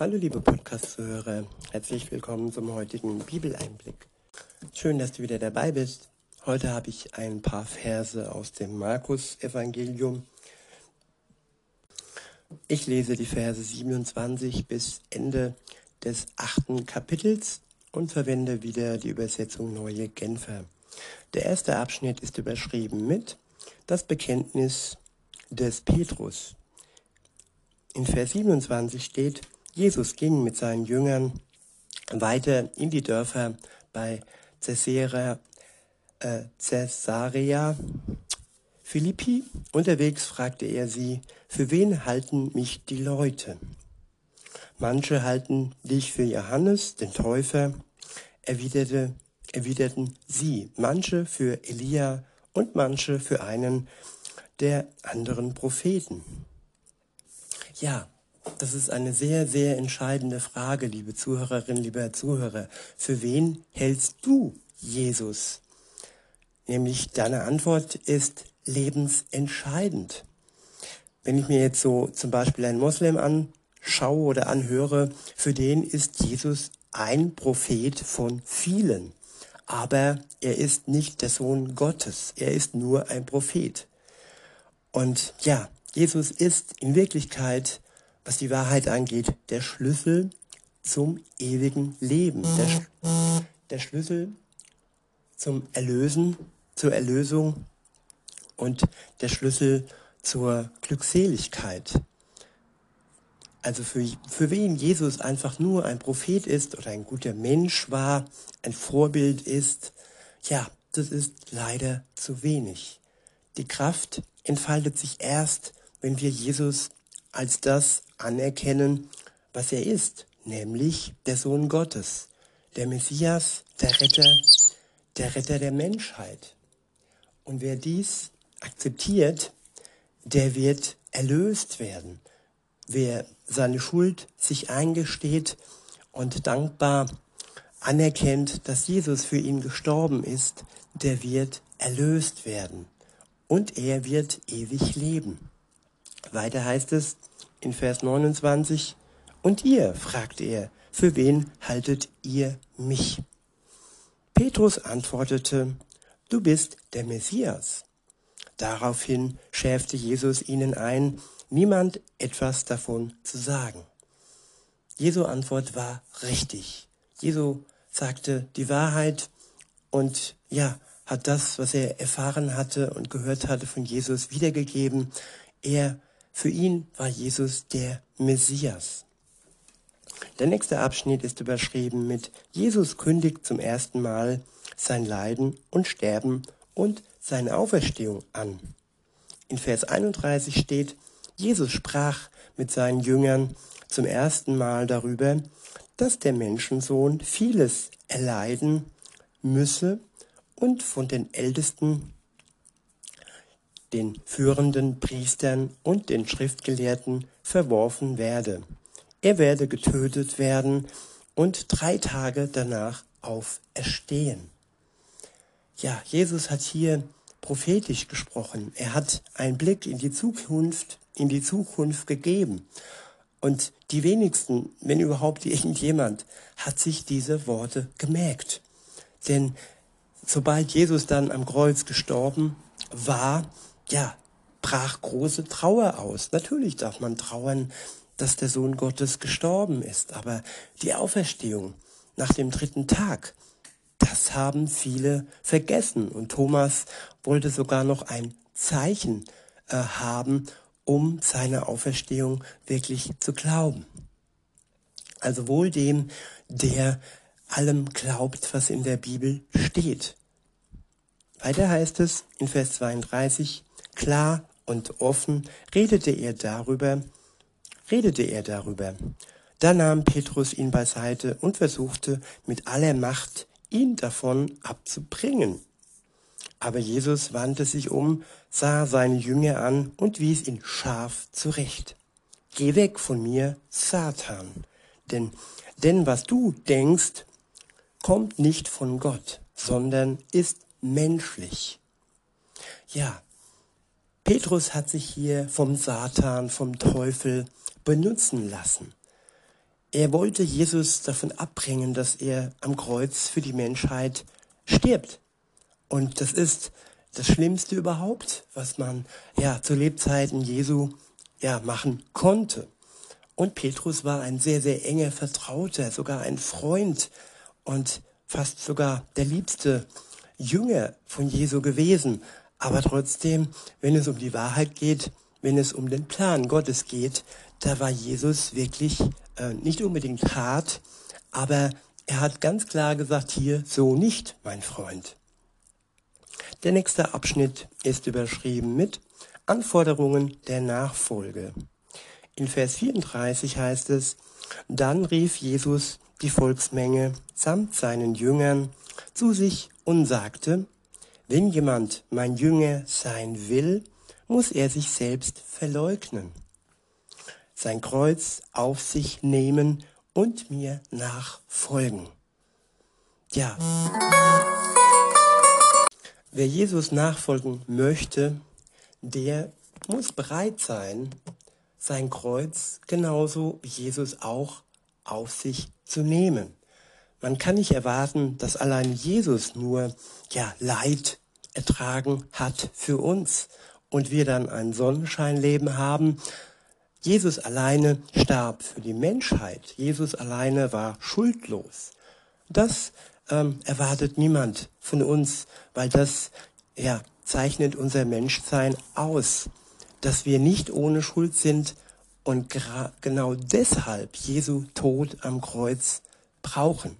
Hallo liebe Podcast-Zuhörer, herzlich willkommen zum heutigen Bibeleinblick. Schön, dass du wieder dabei bist. Heute habe ich ein paar Verse aus dem Markus-Evangelium. Ich lese die Verse 27 bis Ende des achten Kapitels und verwende wieder die Übersetzung Neue Genfer. Der erste Abschnitt ist überschrieben mit Das Bekenntnis des Petrus. In Vers 27 steht, Jesus ging mit seinen Jüngern weiter in die Dörfer bei Caesarea, äh, Caesarea Philippi. Unterwegs fragte er sie, für wen halten mich die Leute? Manche halten dich für Johannes, den Täufer, erwiderte, erwiderten sie, manche für Elia und manche für einen der anderen Propheten. Ja, das ist eine sehr, sehr entscheidende Frage, liebe Zuhörerinnen, lieber Zuhörer. Für wen hältst du Jesus? Nämlich deine Antwort ist lebensentscheidend. Wenn ich mir jetzt so zum Beispiel einen Moslem anschaue oder anhöre, für den ist Jesus ein Prophet von vielen. Aber er ist nicht der Sohn Gottes. Er ist nur ein Prophet. Und ja, Jesus ist in Wirklichkeit was die Wahrheit angeht, der Schlüssel zum ewigen Leben. Der, der Schlüssel zum Erlösen, zur Erlösung und der Schlüssel zur Glückseligkeit. Also für, für wen Jesus einfach nur ein Prophet ist oder ein guter Mensch war, ein Vorbild ist, ja, das ist leider zu wenig. Die Kraft entfaltet sich erst, wenn wir Jesus als das anerkennen, was er ist, nämlich der Sohn Gottes, der Messias, der Retter, der Retter der Menschheit. Und wer dies akzeptiert, der wird erlöst werden. Wer seine Schuld sich eingesteht und dankbar anerkennt, dass Jesus für ihn gestorben ist, der wird erlöst werden. Und er wird ewig leben. Weiter heißt es in Vers 29, Und ihr, fragte er, für wen haltet ihr mich? Petrus antwortete, Du bist der Messias. Daraufhin schärfte Jesus ihnen ein, niemand etwas davon zu sagen. Jesu Antwort war richtig. Jesu sagte die Wahrheit und ja, hat das, was er erfahren hatte und gehört hatte von Jesus wiedergegeben. Er für ihn war Jesus der Messias. Der nächste Abschnitt ist überschrieben mit Jesus kündigt zum ersten Mal sein Leiden und Sterben und seine Auferstehung an. In Vers 31 steht, Jesus sprach mit seinen Jüngern zum ersten Mal darüber, dass der Menschensohn vieles erleiden müsse und von den Ältesten den führenden Priestern und den Schriftgelehrten verworfen werde. Er werde getötet werden und drei Tage danach auferstehen. Ja, Jesus hat hier prophetisch gesprochen. Er hat einen Blick in die Zukunft, in die Zukunft gegeben. Und die wenigsten, wenn überhaupt irgendjemand, hat sich diese Worte gemerkt. Denn sobald Jesus dann am Kreuz gestorben war, ja, brach große Trauer aus. Natürlich darf man trauern, dass der Sohn Gottes gestorben ist, aber die Auferstehung nach dem dritten Tag, das haben viele vergessen. Und Thomas wollte sogar noch ein Zeichen äh, haben, um seine Auferstehung wirklich zu glauben. Also wohl dem, der allem glaubt, was in der Bibel steht. Weiter heißt es in Vers 32, Klar und offen redete er darüber, redete er darüber. Da nahm Petrus ihn beiseite und versuchte mit aller Macht, ihn davon abzubringen. Aber Jesus wandte sich um, sah seine Jünger an und wies ihn scharf zurecht. Geh weg von mir, Satan, denn, denn was du denkst, kommt nicht von Gott, sondern ist menschlich. Ja, Petrus hat sich hier vom Satan, vom Teufel benutzen lassen. er wollte Jesus davon abbringen, dass er am Kreuz für die Menschheit stirbt. Und das ist das Schlimmste überhaupt, was man ja zu Lebzeiten Jesu ja machen konnte. Und Petrus war ein sehr, sehr enger Vertrauter, sogar ein Freund und fast sogar der liebste Jünger von Jesu gewesen. Aber trotzdem, wenn es um die Wahrheit geht, wenn es um den Plan Gottes geht, da war Jesus wirklich äh, nicht unbedingt hart, aber er hat ganz klar gesagt, hier so nicht, mein Freund. Der nächste Abschnitt ist überschrieben mit Anforderungen der Nachfolge. In Vers 34 heißt es, dann rief Jesus die Volksmenge samt seinen Jüngern zu sich und sagte, wenn jemand mein Jünger sein will, muss er sich selbst verleugnen, sein Kreuz auf sich nehmen und mir nachfolgen. Ja, wer Jesus nachfolgen möchte, der muss bereit sein, sein Kreuz genauso wie Jesus auch auf sich zu nehmen. Man kann nicht erwarten, dass allein Jesus nur ja Leid ertragen hat für uns und wir dann ein Sonnenscheinleben haben. Jesus alleine starb für die Menschheit. Jesus alleine war schuldlos. Das ähm, erwartet niemand von uns, weil das ja, zeichnet unser Menschsein aus, dass wir nicht ohne Schuld sind und genau deshalb Jesu Tod am Kreuz brauchen.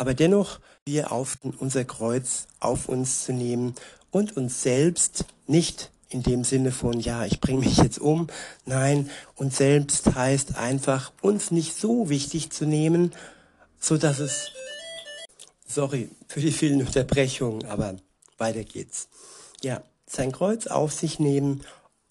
Aber dennoch wir auf unser Kreuz auf uns zu nehmen und uns selbst nicht in dem Sinne von, ja, ich bringe mich jetzt um. Nein, uns selbst heißt einfach, uns nicht so wichtig zu nehmen, so dass es, sorry für die vielen Unterbrechungen, aber weiter geht's. Ja, sein Kreuz auf sich nehmen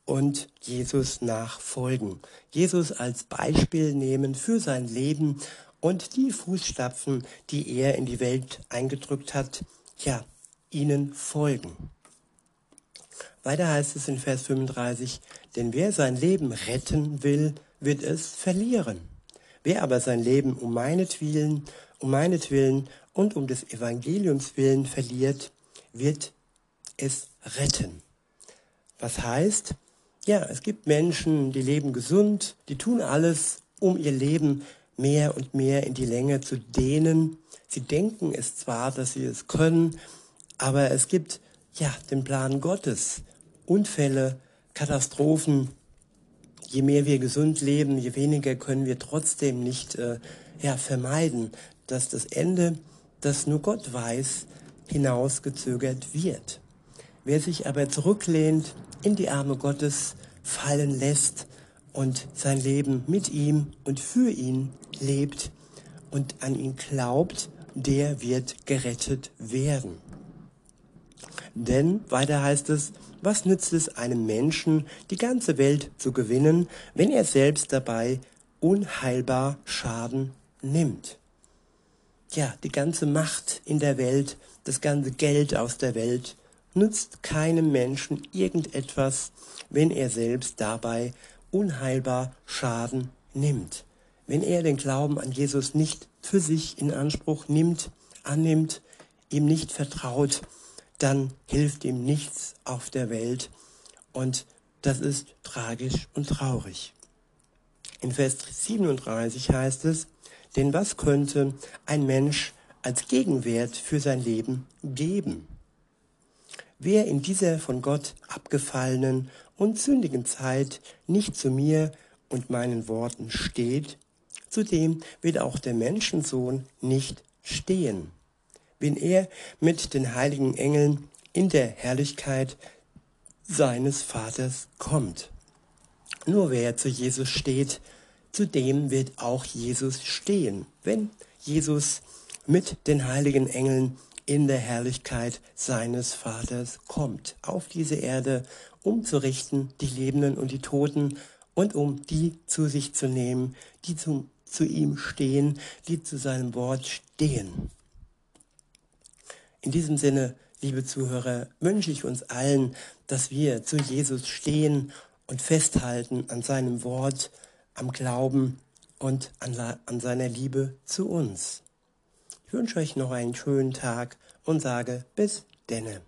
und Jesus nachfolgen. Jesus als Beispiel nehmen für sein Leben und die Fußstapfen, die er in die Welt eingedrückt hat, ja, ihnen folgen. Weiter heißt es in Vers 35, denn wer sein Leben retten will, wird es verlieren. Wer aber sein Leben um meinetwillen, um meinetwillen und um des Evangeliums willen verliert, wird es retten. Was heißt, ja, es gibt Menschen, die leben gesund, die tun alles, um ihr Leben mehr und mehr in die Länge zu dehnen. Sie denken es zwar, dass sie es können, aber es gibt ja den Plan Gottes. Unfälle, Katastrophen. Je mehr wir gesund leben, je weniger können wir trotzdem nicht äh, ja, vermeiden, dass das Ende, das nur Gott weiß, hinausgezögert wird. Wer sich aber zurücklehnt, in die Arme Gottes fallen lässt und sein Leben mit ihm und für ihn lebt und an ihn glaubt, der wird gerettet werden. Denn weiter heißt es, was nützt es einem Menschen, die ganze Welt zu gewinnen, wenn er selbst dabei unheilbar Schaden nimmt? Ja, die ganze Macht in der Welt, das ganze Geld aus der Welt nützt keinem Menschen irgendetwas, wenn er selbst dabei unheilbar Schaden nimmt. Wenn er den Glauben an Jesus nicht für sich in Anspruch nimmt, annimmt, ihm nicht vertraut, dann hilft ihm nichts auf der Welt und das ist tragisch und traurig. In Vers 37 heißt es, denn was könnte ein Mensch als Gegenwert für sein Leben geben? Wer in dieser von Gott abgefallenen und sündigen Zeit nicht zu mir und meinen Worten steht, zu dem wird auch der Menschensohn nicht stehen, wenn er mit den heiligen Engeln in der Herrlichkeit seines Vaters kommt. Nur wer zu Jesus steht, zu dem wird auch Jesus stehen, wenn Jesus mit den heiligen Engeln in der Herrlichkeit seines Vaters kommt, auf diese Erde, um zu richten die Lebenden und die Toten und um die zu sich zu nehmen, die zu, zu ihm stehen, die zu seinem Wort stehen. In diesem Sinne, liebe Zuhörer, wünsche ich uns allen, dass wir zu Jesus stehen und festhalten an seinem Wort, am Glauben und an, an seiner Liebe zu uns. Ich wünsche euch noch einen schönen Tag und sage bis denne.